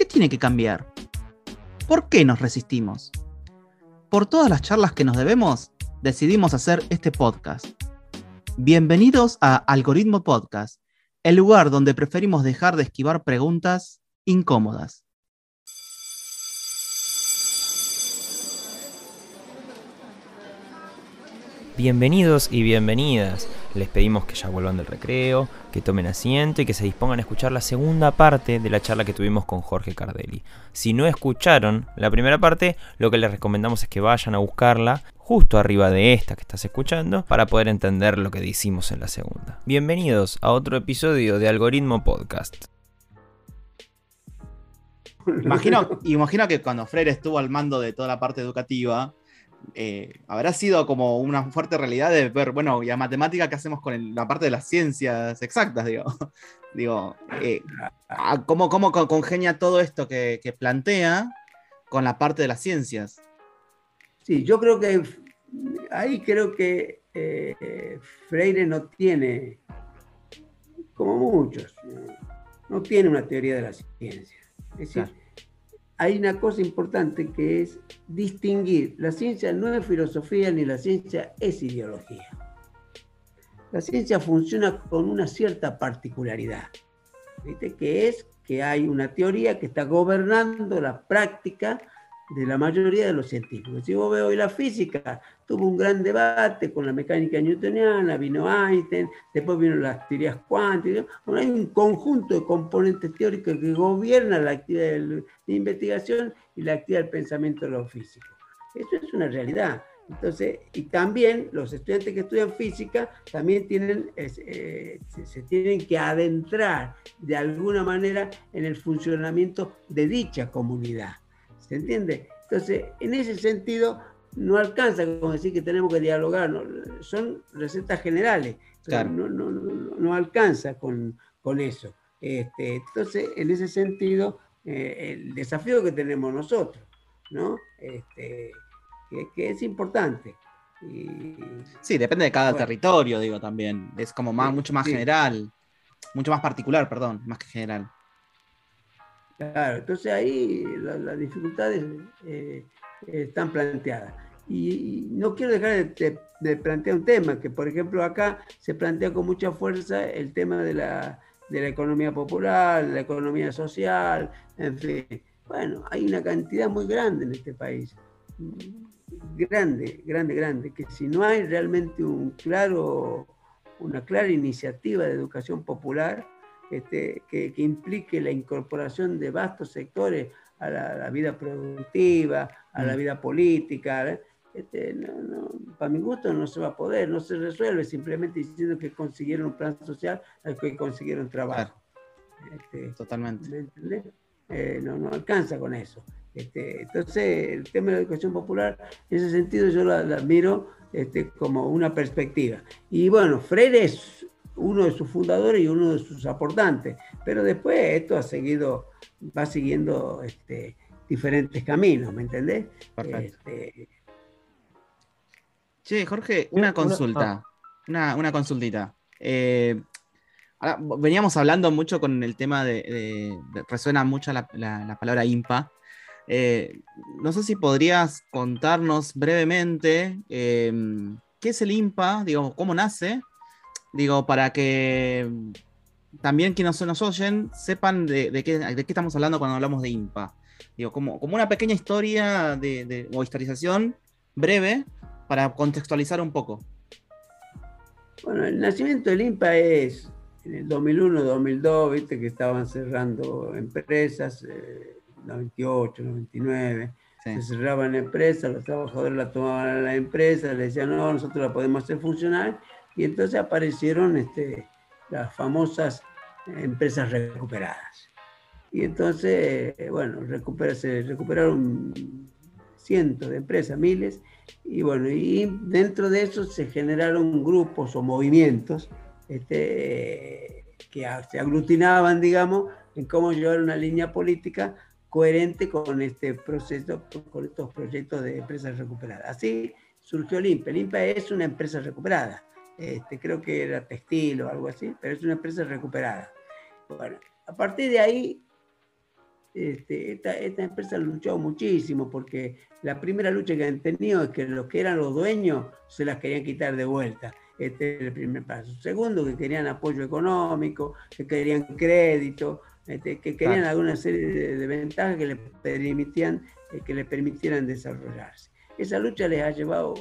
¿Qué tiene que cambiar? ¿Por qué nos resistimos? Por todas las charlas que nos debemos, decidimos hacer este podcast. Bienvenidos a Algoritmo Podcast, el lugar donde preferimos dejar de esquivar preguntas incómodas. Bienvenidos y bienvenidas. Les pedimos que ya vuelvan del recreo, que tomen asiento y que se dispongan a escuchar la segunda parte de la charla que tuvimos con Jorge Cardelli. Si no escucharon la primera parte, lo que les recomendamos es que vayan a buscarla justo arriba de esta que estás escuchando para poder entender lo que decimos en la segunda. Bienvenidos a otro episodio de Algoritmo Podcast. Imagino, imagino que cuando Freire estuvo al mando de toda la parte educativa, eh, habrá sido como una fuerte realidad de ver, bueno, y a matemática, ¿qué hacemos con la parte de las ciencias exactas? Digo, digo eh, ¿cómo, ¿cómo, congenia todo esto que, plantea con la parte de las ciencias? Sí, yo creo que ahí creo que eh, Freire no tiene, como muchos, no, tiene una teoría de la ciencia. Es decir, hay una cosa importante que es distinguir. La ciencia no es filosofía ni la ciencia es ideología. La ciencia funciona con una cierta particularidad, ¿viste? que es que hay una teoría que está gobernando la práctica de la mayoría de los científicos. Si vos ves hoy la física, tuvo un gran debate con la mecánica newtoniana, vino Einstein, después vino las teorías cuánticas. Bueno, hay un conjunto de componentes teóricos que gobiernan la actividad de investigación y la actividad del pensamiento de los físicos. Eso es una realidad. Entonces, y también los estudiantes que estudian física también tienen, eh, se, tienen que adentrar de alguna manera en el funcionamiento de dicha comunidad. ¿Se entiende? Entonces, en ese sentido, no alcanza con decir que tenemos que dialogar, son recetas generales, no, no, no, alcanza con, con eso. Este, entonces, en ese sentido, eh, el desafío que tenemos nosotros, ¿no? Este, que, es importante. sí, depende de cada territorio, digo también. Es como más, mucho más general, mucho más particular, perdón, más que general. Claro, entonces ahí las dificultades eh, están planteadas. Y, no quiero dejar de, plantear un tema, que por ejemplo acá se plantea con mucha fuerza el tema de la, de la economía popular, la economía social, en fin. Bueno, hay una cantidad muy grande en este país, grande, grande, grande, que si no hay realmente un claro, una clara iniciativa de educación popular, este, que, implique la incorporación de vastos sectores a la, vida productiva, a la mm. vida política. ¿eh? Este, para mi gusto no se va a poder, no se resuelve simplemente diciendo que consiguieron un plan social, que consiguieron trabajo. Este, Totalmente. Eh, no, no alcanza con eso. Este, entonces, el tema de la educación popular, en ese sentido yo la, la miro este, como una perspectiva. Y bueno, Freire es uno de sus fundadores y uno de sus aportantes. Pero después esto ha seguido, va siguiendo este, diferentes caminos, ¿me entendés? Este, che, Jorge, una consulta, una, una consultita. Eh, veníamos hablando mucho con el tema de, resuena mucho la, palabra IMPA. Eh, no sé si podrías contarnos brevemente eh, qué es el IMPA, digo, cómo nace Digo, para que también quienes nos oyen sepan de, qué, de, qué, estamos hablando cuando hablamos de IMPA. Digo, como, como una pequeña historia de, o historización breve para contextualizar un poco. Bueno, el nacimiento del IMPA es en el 2001, 2002, viste que estaban cerrando empresas, 98, eh, 99. Se cerraban empresas, los trabajadores la tomaban a la empresa, le decían, no, nosotros la podemos hacer funcionar y entonces aparecieron este, las famosas empresas recuperadas. Y entonces, bueno, recupera, se recuperaron cientos de empresas, miles, y bueno, y dentro de eso se generaron grupos o movimientos este, que se aglutinaban, digamos, en cómo llevar una línea política coherente con este proceso, con estos proyectos de empresas recuperadas. Así surgió el INPE. El INPE es una empresa recuperada. Este, creo que era textil o algo así, pero es una empresa recuperada. Bueno, a partir de ahí, este, esta, esta, empresa ha luchado muchísimo porque la primera lucha que han tenido es que los que eran los dueños se las querían quitar de vuelta. Este es el primer paso. Segundo, que querían apoyo económico, que querían crédito, este, que querían alguna serie de, ventajas que le permitían, eh, que le permitieran desarrollarse. Esa lucha les ha llevado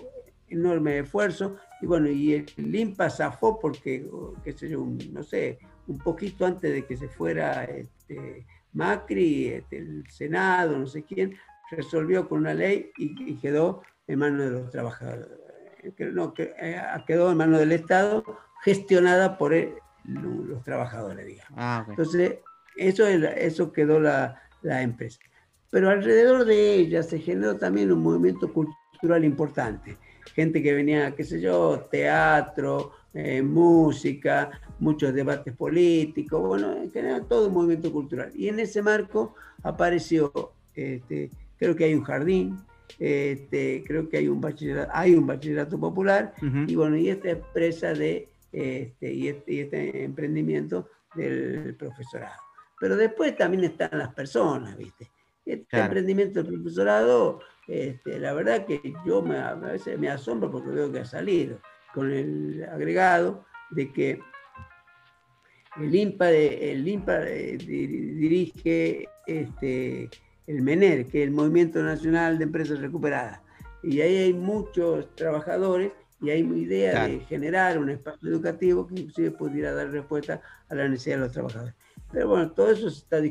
enorme esfuerzo y bueno, y el Limpa zafó porque, qué sé yo, no sé, un poquito antes de que se fuera este, Macri, este, el Senado, no sé quién, resolvió con una ley y, quedó en manos de los trabajadores. No, eh, quedó en manos del Estado gestionada por los trabajadores, digamos. Ah, Entonces, eso, eso quedó la, la, empresa. Pero alrededor de ella se generó también un movimiento cultural importante. Gente que venía, qué sé yo, teatro, eh, música, muchos debates políticos, bueno, en general todo un movimiento cultural. Y en ese marco apareció, este, creo que hay un jardín, este, creo que hay un bachillerato, hay un bachillerato popular, y bueno, y esta empresa de, este, y, este, y este emprendimiento del profesorado. Pero después también están las personas, ¿viste? Este emprendimiento del profesorado, este, la verdad que yo me, a veces me asombro porque veo que ha salido con el agregado de que el INPA, el eh, dirige este, el MENER, que es el Movimiento Nacional de Empresas Recuperadas. Y ahí hay muchos trabajadores y hay idea de generar un espacio educativo que inclusive pudiera dar respuesta a la necesidad de los trabajadores. Pero bueno, todo eso está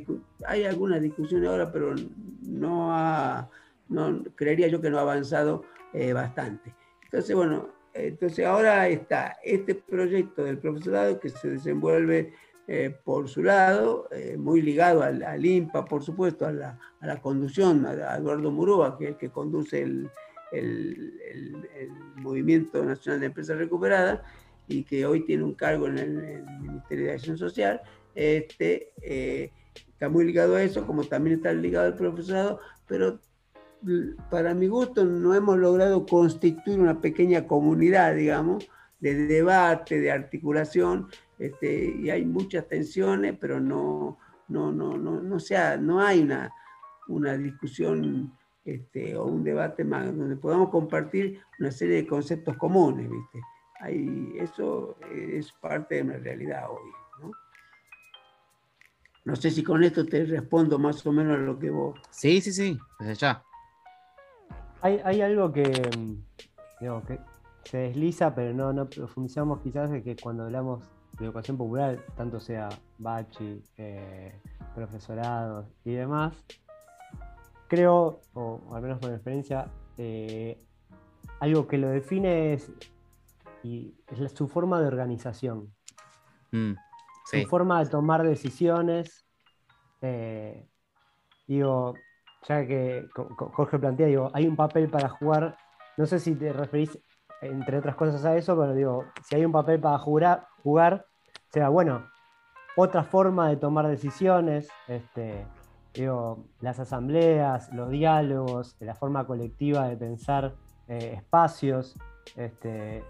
hay algunas discusiones ahora, pero no ha, no, creería yo que no ha avanzado eh, bastante. Entonces, bueno, entonces ahora está este proyecto del profesorado que se desenvuelve eh, por su lado, eh, muy ligado al, al, INPA, por supuesto, a la, a la conducción, a, Eduardo Murúa, que es el que conduce el, el, el, Movimiento Nacional de Empresas Recuperadas y que hoy tiene un cargo en el, Ministerio de Acción Social, este, eh, está muy ligado a eso, como también está ligado al profesorado, pero para mi gusto no hemos logrado constituir una pequeña comunidad, digamos, de debate, de articulación, este, y hay muchas tensiones, pero no, no, no, no, no, sea, no hay una, una discusión este, o un debate más donde podamos compartir una serie de conceptos comunes, ¿viste? Hay, eso es parte de nuestra realidad hoy. ¿no? no sé si con esto te respondo más o menos a lo que vos. Sí, sí, sí, desde ya. Hay, algo que, mm, que se desliza, pero no, no profundizamos quizás de que cuando hablamos de educación popular, tanto sea bachi, eh, profesorado y demás, creo, o al menos por experiencia, eh, algo que lo define es, y es su forma de organización. Mm, su forma de tomar decisiones. Eh, digo, ya que Jorge plantea, digo, hay un papel para jugar, no sé si te referís entre otras cosas a eso, pero digo, si hay un papel para jugar, jugar sea, bueno, otra forma de tomar decisiones, este, digo, las asambleas, los diálogos, la forma colectiva de pensar eh, espacios, este,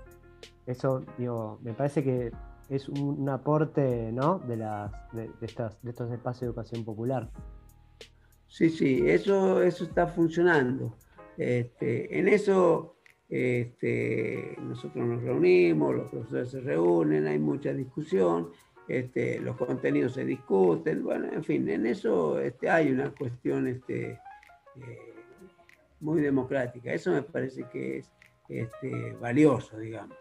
eso, digo, me parece que es un, aporte, ¿no? De, las, de, de estos espacios de educación popular. Sí, sí, eso, eso está funcionando. Este, en eso este, nosotros nos reunimos, los profesores se reúnen, hay mucha discusión, este, los contenidos se discuten, bueno, en fin, en eso hay una cuestión eh, muy democrática. Eso me parece que es valioso, digamos.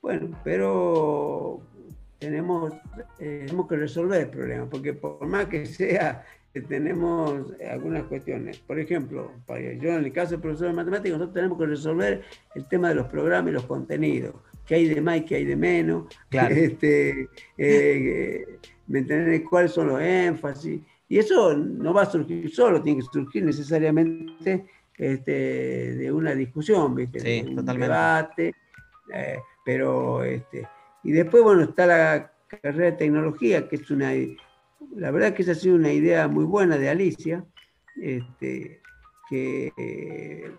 Bueno, pero tenemos, eh, tenemos que resolver el problema, porque por más que sea, eh, tenemos algunas cuestiones. Por ejemplo, yo en el caso del profesor de matemáticas, nosotros tenemos que resolver el tema de los programas y los contenidos, qué hay de más y qué hay de menos. Este, eh, ¿me entendés? ¿Cuáles son los énfasis? Y eso no va a surgir solo, tiene que surgir necesariamente este, de una discusión, ¿viste? Sí, de un totalmente. debate. eh, pero, este, y después, bueno, está la carrera de tecnología, que es una, la verdad que esa ha sido una idea muy buena de Alicia, este, que eh,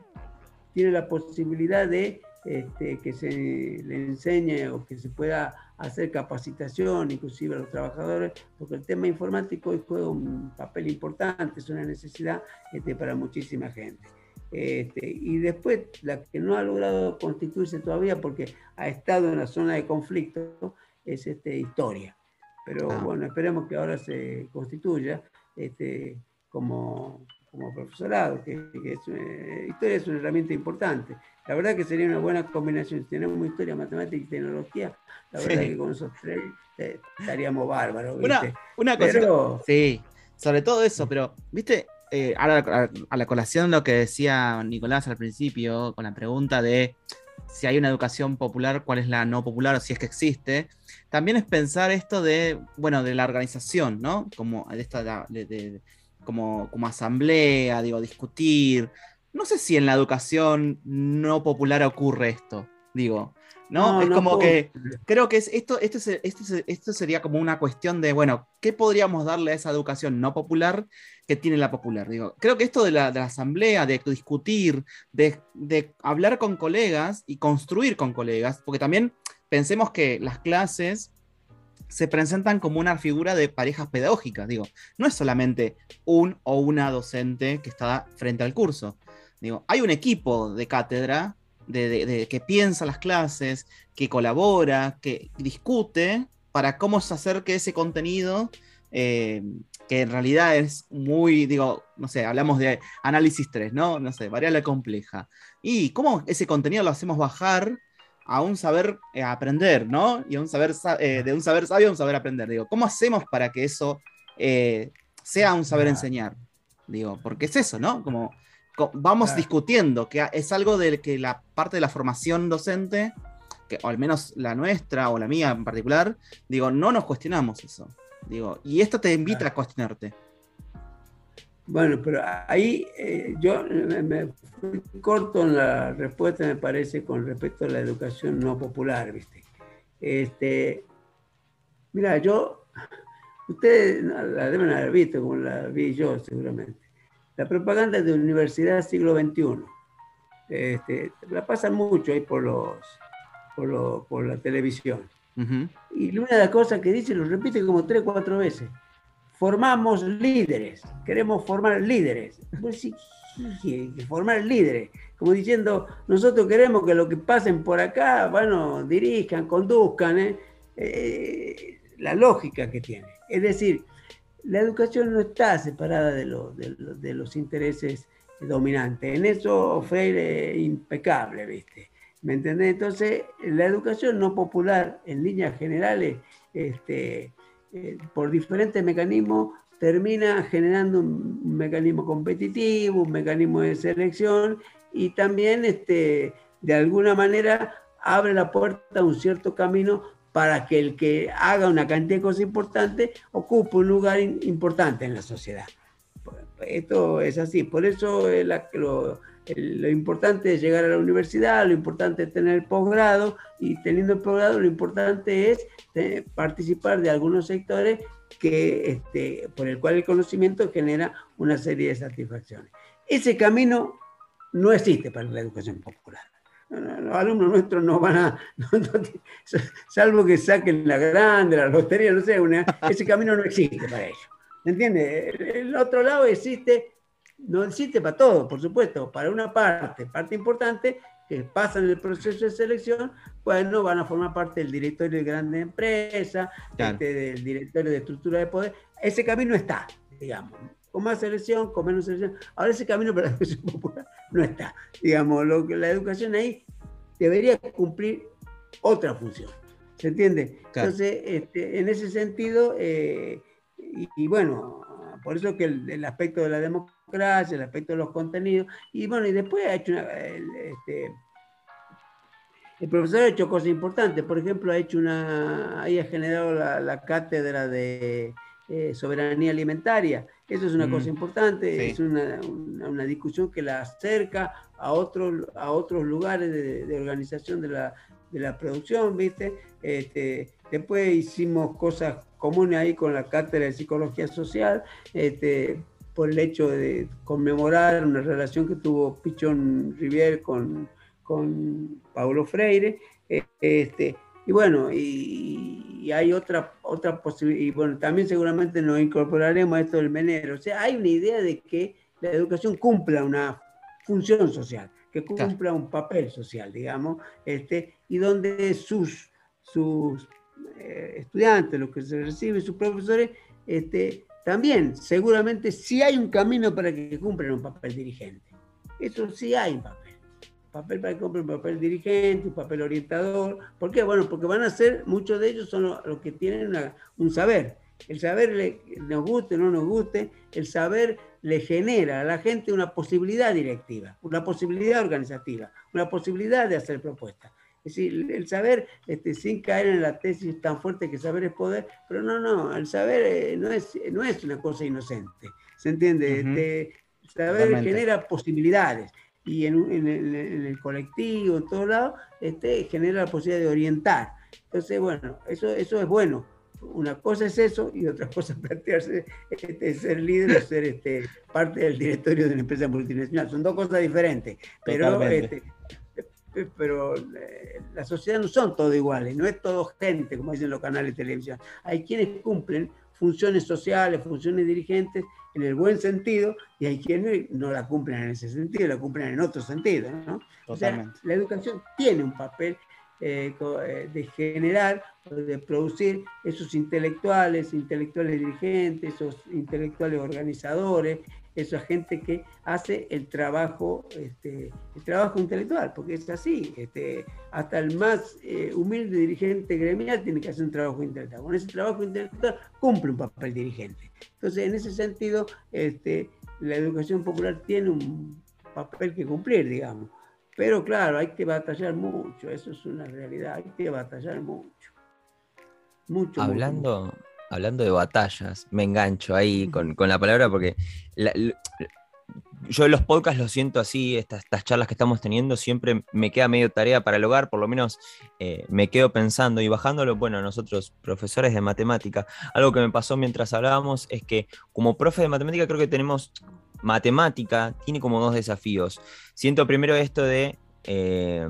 tiene la posibilidad de este, que se le enseñe o que se pueda hacer capacitación, inclusive a los trabajadores, porque el tema informático hoy juega un papel importante, es una necesidad este, para muchísima gente. Este, y después, la que no ha logrado constituirse todavía porque ha estado en la zona de conflicto, es este, historia. Pero Ah. bueno, esperemos que ahora se constituya este, como, como profesorado, que, que es, eh, historia es una herramienta importante. La verdad que sería una buena combinación. Si tenemos historia, matemática y tecnología, la verdad Sí. que con esos tres eh, estaríamos bárbaros. Una, ¿viste? una cosita. Pero, Sí, sobre todo eso, pero, viste, Eh, ahora a, la colación lo que decía Nicolás al principio, con la pregunta de si hay una educación popular, cuál es la no popular o si es que existe, también es pensar esto de, bueno, de la organización, ¿no? Como, de esta, de- como, como asamblea, digo, discutir. No sé si en la educación no popular ocurre esto, digo, ¿no? No, es no como que creo que es, esto, esto, es- esto, es- esto sería como una cuestión de, bueno, ¿qué podríamos darle a esa educación no popular que tiene la popular? Digo, creo que esto de la, de la asamblea, de discutir, de, de hablar con colegas y construir con colegas, porque también pensemos que las clases se presentan como una figura de parejas pedagógicas, digo, no es solamente un o una docente que está frente al curso, digo, hay un equipo de cátedra de, de- de- que piensa las clases, que colabora, que discute para cómo se acerque ese contenido, eh, que en realidad es muy, digo, no sé, hablamos de análisis 3, ¿no? No sé, variable compleja. Y cómo ese contenido lo hacemos bajar a un saber eh, aprender, ¿no? Y a un saber, sa- eh, de un saber sabio a un saber aprender. Digo, ¿cómo hacemos para que eso eh, sea un saber enseñar? Digo, porque es eso, ¿no? Como co- vamos Claro. discutiendo, que es algo de que la parte de la formación docente, que, o al menos la nuestra o la mía en particular, digo, no nos cuestionamos eso. Digo, y esto te invita Claro. a cuestionarte. Bueno, pero ahí eh, yo me, me fui corto en la respuesta, me parece, con respecto a la educación no popular, ¿viste? Este, mira, yo, ustedes la deben haber visto, como la vi yo seguramente. La propaganda de Universidad Siglo XXI. Este, la pasan mucho ahí por, los, por, lo- por la televisión. Ujú. Y una de las cosas que dice, lo repite como tres, cuatro veces. Formamos líderes, queremos formar líderes. Pues sí, formar líderes. Como diciendo, nosotros queremos que lo que pasen por acá, bueno, dirijan, conduzcan, ¿eh? Eh, la lógica que tiene. Es decir, la educación no está separada de, lo- de lo- de los intereses dominantes. En eso Freire es impecable, ¿viste? ¿Me entendés? Entonces, la educación no popular, en líneas generales, este, eh, por diferentes mecanismos, termina generando un, un mecanismo competitivo, un mecanismo de selección y también, este, de alguna manera, abre la puerta a un cierto camino para que el que haga una cantidad de cosas importantes ocupe un lugar importante en la sociedad. Esto es así, por eso el- lo importante es llegar a la universidad, lo importante es tener el posgrado y teniendo el posgrado lo importante es eh, participar de algunos sectores que, este, por el cual el conocimiento genera una serie de satisfacciones. Ese camino no existe para la educación popular. Los alumnos nuestros no van a, no- no ti- salvo que saquen la grande, la lotería, no sé, una- ese camino no existe para ellos. ¿Me entiendes? El, el otro lado existe, no existe para todos, por supuesto, para una parte, parte importante, que pasan el proceso de selección, bueno, van a formar parte del directorio de grandes empresas, Claro. este, del directorio de estructura de poder. Ese camino está, digamos, con más selección, con menos selección. Ahora ese camino para la educación popular no está. Digamos, lo que la educación ahí debería cumplir otra función. ¿Se entiende? Claro. Entonces, este, en ese sentido, eh, y, y bueno, por eso que el, el aspecto de la democracia, el aspecto de los contenidos, y bueno, y después ha hecho una, el, este, El profesor ha hecho cosas importantes, por ejemplo, ha hecho una, ahí ha generado la, cátedra de eh, soberanía alimentaria. Eso es una cosa importante, es una, discusión que la acerca a otros, a otros lugares de, organización de la, de la, producción, ¿viste? Este, después hicimos cosas comunes ahí con la cátedra de psicología social, este, por el hecho de conmemorar una relación que tuvo Pichón Rivier con, con Paulo Freire. Este, y bueno, y, hay otra, otra posibilidad, y bueno, también seguramente nos incorporaremos a esto del menero. O sea, hay una idea de que la educación cumpla una función social, que cumpla un papel social, digamos, este, y donde sus, sus eh, estudiantes, los que se reciben, sus profesores, este, también seguramente sí hay un camino para que cumplan un papel dirigente. Eso sí hay un papel. Papel para que un papel dirigente, un papel orientador. ¿Por qué? Bueno, porque van a ser, muchos de ellos son los, que tienen un saber. El saber le, nos guste o no nos guste, el saber le genera a la gente una posibilidad directiva, una posibilidad organizativa, una posibilidad de hacer propuestas. Es decir, el saber, este, sin caer en la tesis tan fuerte que saber es poder, pero no, no, el saber eh, no, es, no es una cosa inocente, ¿se entiende? Este, el saber genera posibilidades y en, el, colectivo, en todos lados, este, genera la posibilidad de orientar. Entonces, bueno, eso, eso es bueno. Una cosa es eso y otra cosa es plantearse este, ser líder o ser este, parte del directorio de una empresa multinacional. Son dos cosas diferentes, pero este, pero eh, la sociedad no son todos iguales, no es todo gente, como dicen los canales de televisión. Hay quienes cumplen funciones sociales, funciones dirigentes en el buen sentido, y hay quienes no la cumplen en ese sentido, la cumplen en otro sentido. ¿no? O sea, la educación tiene un papel eh, eh, de generar, de producir esos intelectuales, intelectuales dirigentes, esos intelectuales organizadores, esa gente que hace el trabajo, este, el trabajo intelectual, porque es así, este, hasta el más eh, humilde dirigente gremial tiene que hacer un trabajo intelectual. Con ese trabajo intelectual cumple un papel dirigente. Entonces, en ese sentido, este, la educación popular tiene un papel que cumplir, digamos. Pero claro, hay que batallar mucho, eso es una realidad, hay que batallar mucho. Mucho. Hablando, hablando de batallas, me engancho ahí con, la palabra porque yo en los podcasts lo siento así, estas, charlas que estamos teniendo, siempre me queda medio tarea para el hogar, por lo menos eh, me quedo pensando y bajándolo, bueno, nosotros, profesores de matemática, algo que me pasó mientras hablábamos es que como profe de matemática creo que tenemos matemática, tiene como dos desafíos. Siento primero esto de... Eh,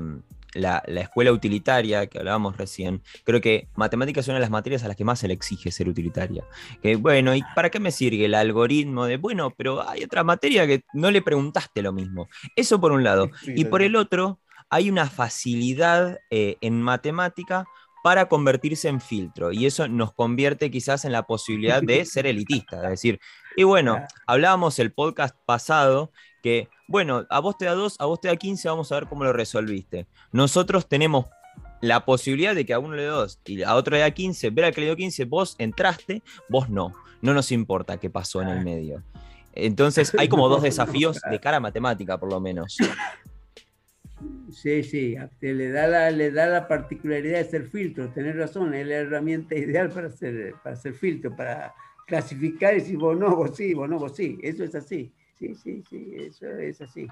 la, escuela utilitaria que hablábamos recién, creo que matemáticas es una de las materias a las que más se le exige ser utilitaria. Que bueno, ¿y para qué me sirve el algoritmo de, bueno, pero hay otra materia que no le preguntaste lo mismo? Eso por un lado. y por el otro, hay una facilidad eh, en matemática para convertirse en filtro. Y eso nos convierte quizás en la posibilidad de ser elitista. Es decir, y bueno, hablábamos el podcast pasado que, bueno, a vos te da 2, a vos te da 15, vamos a ver cómo lo resolviste. Nosotros tenemos la posibilidad de que a uno le da 2 y a otro le da 15, ver al que le dio 15, vos entraste, vos no. No nos importa qué pasó en el medio. Entonces hay como dos desafíos de cara a matemática, por lo menos. Sí, sí, le da, la, le da la particularidad de ser filtro, tener razón, es la herramienta ideal para hacer, para hacer filtro, para clasificar y decir vos no, vos sí, vos no, vos sí, eso es así sí, sí, sí, eso es así.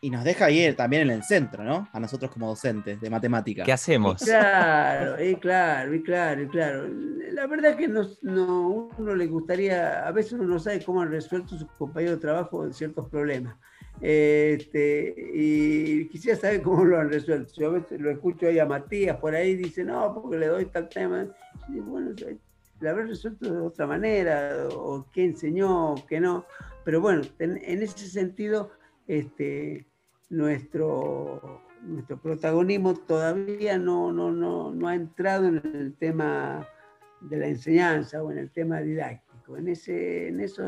Y, nos deja ir también en el centro, ¿no? A nosotros como docentes de matemática. ¿Qué hacemos? claro, y claro, y claro, y claro. La verdad es que no, uno le gustaría, a veces uno no sabe cómo han resuelto sus compañeros de trabajo ciertos problemas. Este, y quisiera saber cómo lo han resuelto. Yo a veces lo escucho ahí a Matías por ahí, dice, no, porque le doy tal tema. Y bueno, la habrá resuelto de otra manera, o qué enseñó, o qué no. Pero bueno, en, ese sentido, este, nuestro, nuestro protagonismo todavía no, no, no, no ha entrado en el tema de la enseñanza o en el tema didáctico. En, ese, en eso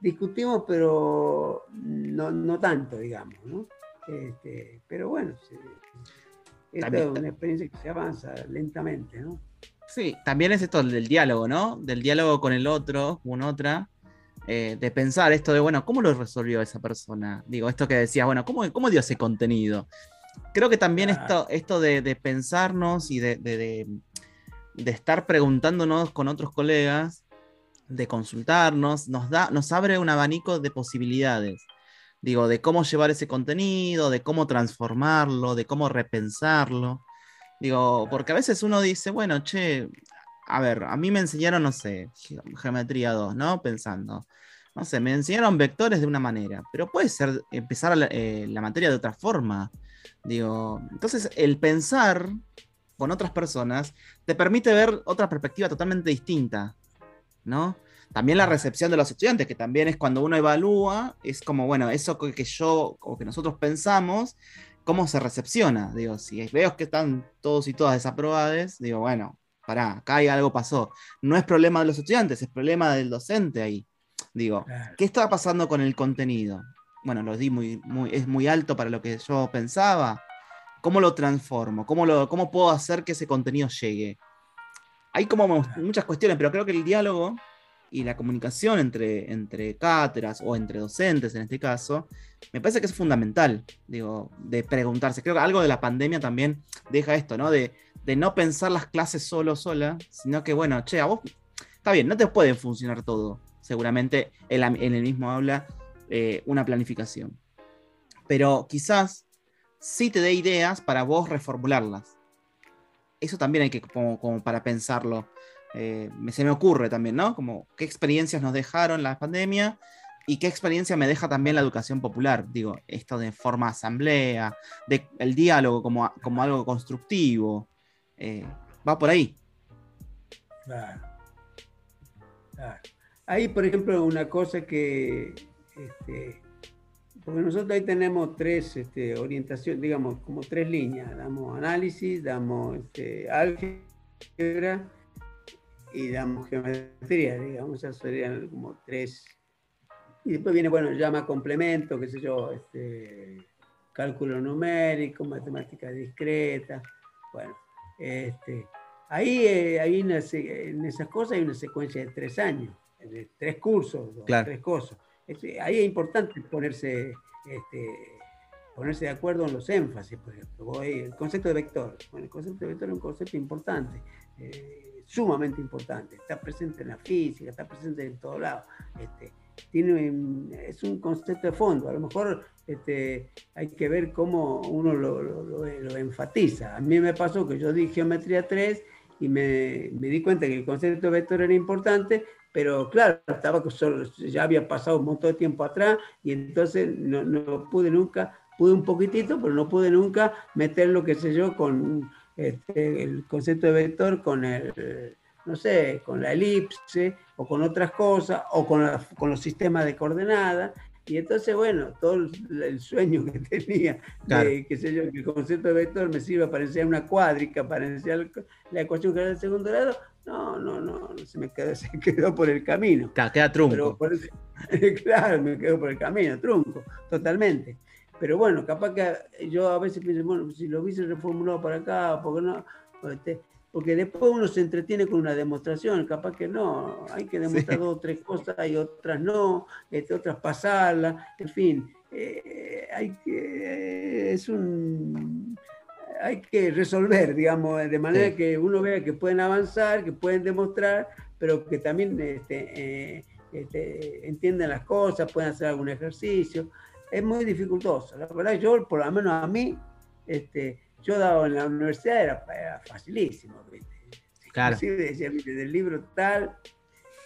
discutimos, pero no, no tanto, digamos. ¿no? Este, pero bueno, esta es una experiencia que se avanza lentamente. ¿no? Sí, también es esto del diálogo, ¿no? Del diálogo con el otro, con otra, eh, de pensar esto de, bueno, ¿cómo lo resolvió esa persona? Digo, esto que decías, bueno, ¿cómo, cómo dio ese contenido? creo que también Ah. esto, esto de, de pensarnos y de, de- de- de estar preguntándonos con otros colegas, de consultarnos, nos, da, nos abre un abanico de posibilidades. Digo, de cómo llevar ese contenido, de cómo transformarlo, de cómo repensarlo. Digo, porque a veces uno dice, bueno, che, a ver, a mí me enseñaron, no sé, ge- geometría 2, ¿no? Pensando. No sé, me enseñaron vectores de una manera, pero puede ser empezar la, eh, la materia de otra forma. Digo, entonces el pensar con otras personas te permite ver otra perspectiva totalmente distinta, ¿no? También la recepción de los estudiantes, que también es cuando uno evalúa, es como, bueno, eso que yo o que nosotros pensamos, ¿cómo se recepciona? Digo, si veo que están todos y todas desaprobadas, digo, bueno, pará, acá hay algo pasó. No es problema de los estudiantes, es problema del docente ahí. Digo. ¿qué está pasando con el contenido? Bueno, lo di muy, muy, es muy alto para lo que yo pensaba. ¿Cómo lo transformo? ¿Cómo, lo, cómo puedo hacer que ese contenido llegue? Hay como mu- muchas cuestiones, pero creo que el diálogo y la comunicación entre, entre cátedras o entre docentes en este caso, me parece que es fundamental, digo, de preguntarse. Creo que algo de la pandemia también deja esto, ¿no? De, de no pensar las clases solo, sola, sino que, bueno, che, a vos, está bien, no te puede funcionar todo, seguramente en, la- el mismo aula, eh, una planificación. Pero quizás sí te dé ideas para vos reformularlas. Eso también hay que, como, como para pensarlo. Eh, se me ocurre también, ¿no? Como qué experiencias nos dejaron la pandemia y qué experiencia me deja también la educación popular. Digo, esto de forma asamblea, de el diálogo como, como algo constructivo. eh, va por ahí. Claro. Claro. Ahí, por ejemplo, una cosa que, este, porque nosotros ahí tenemos tres este, orientaciones, digamos, como tres líneas. Damos análisis, damos este, álgebra y damos geometría, digamos, esas serían como tres. Y después viene, bueno, llama complemento, qué sé yo, este, cálculo numérico, matemática discreta, bueno, este, ahí eh, hay una se- en esas cosas hay una secuencia de tres años, de tres cursos, o Claro. tres cosas. Este, ahí es importante ponerse, este, ponerse de acuerdo en los énfasis, por ejemplo. Voy- el concepto de vector. Bueno, el concepto de vector es un concepto importante, eh, sumamente importante. Está presente en la física, está presente en todos lados. Este, tiene, es un concepto de fondo. A lo mejor este, hay que ver cómo uno lo, lo- lo- lo enfatiza. A mí me pasó que yo di geometría 3 y me, me di cuenta que el concepto de vector era importante, pero claro, estaba solo- ya había pasado un montón de tiempo atrás y entonces no, no pude nunca, pude un poquitito, pero no pude nunca meter lo que sé yo con este, el concepto de vector con el, no sé, con la elipse o con otras cosas o con, la- con los sistemas de coordenadas. Y entonces, bueno, todo el, el sueño que tenía Claro. de, qué sé yo, que el concepto de vector me sirva para enseñar una cuádrica, para enseñar la ecuación general del segundo grado, no, no, no, se me quedó, se quedó por el camino. Claro, queda trunco. Pero por claro, me quedo por el camino, trunco, totalmente. Pero bueno, capaz que yo a veces pienso, bueno, si lo hubiese reformulado para acá, ¿por qué no? Este, porque después uno se entretiene con una demostración, capaz que no, hay que demostrar Sí. dos o tres cosas y otras no, este, otras pasarlas, en fin, eh, hay que, es un, hay que resolver, digamos, de manera Sí. que uno vea que pueden avanzar, que pueden demostrar, pero que también este, eh, este, entienden las cosas, pueden hacer algún ejercicio. Es muy dificultoso. La verdad, yo, por lo menos a mí, este, yo daba en la universidad, era, era facilísimo. ¿viste? Claro. Inclusive decía, "Mire, del libro tal,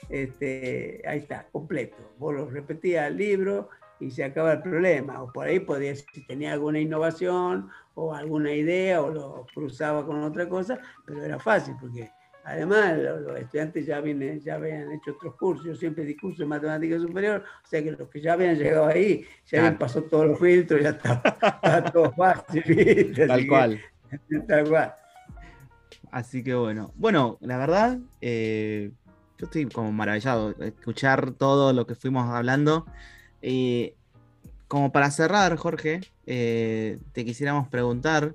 este, ahí está, completo. Vos lo repetías el libro y se acaba el problema. O por ahí podía, si tenía alguna innovación o alguna idea o lo cruzaba con otra cosa, pero era fácil porque además lo- los, estudiantes ya, vienen, ya habían hecho otros cursos. Yo siempre di cursos de matemática superior, o sea que los que ya habían llegado ahí, ya habían pasado todos los filtros, ya estaba todo fácil. Tal que- cual. Tal cual. Así que bueno. Bueno, la verdad, eh, yo estoy como maravillado de escuchar todo lo que fuimos hablando. Eh, como para cerrar, Jorge, eh, te quisiéramos preguntar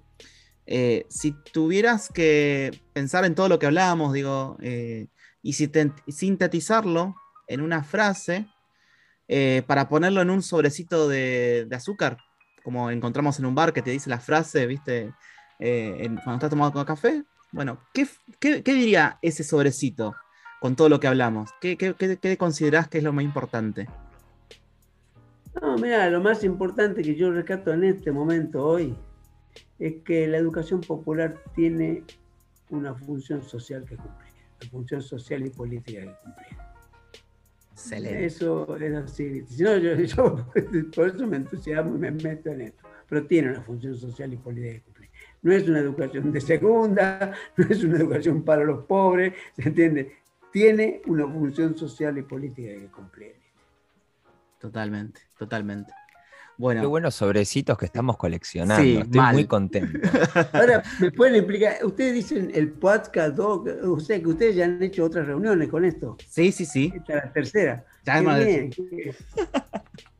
eh, si tuvieras que pensar en todo lo que hablábamos, digo, eh, y si te- sintetizarlo en una frase eh, para ponerlo en un sobrecito de, azúcar, como encontramos en un bar que te dice la frase, ¿viste? Cuando estás tomando café. Bueno, ¿qué, diría ese sobrecito con todo lo que hablamos? ¿Qué, qué, qué- qué considerás que es lo más importante? No, mira, lo más importante que yo rescato en este momento hoy es que la educación popular tiene una función social que cumplir, una función social y política que cumplir. Excelente. Eso es así. Si no, yo, yo por eso me entusiasmo y me meto en esto. Pero tiene una función social y política que cumplir. No es una educación de segunda, no es una educación para los pobres, ¿se entiende? Tiene una función social y política que cumplir. Totalmente, totalmente. Bueno, Qué buenos sobrecitos que estamos coleccionando. Sí, Estoy mal. muy contento. Ahora, ¿me pueden explicar? Ustedes dicen el podcast, o sea que ustedes ya han hecho otras reuniones con esto. sí, sí, sí. Esta es la tercera. Ya Qué hemos- bien, qué-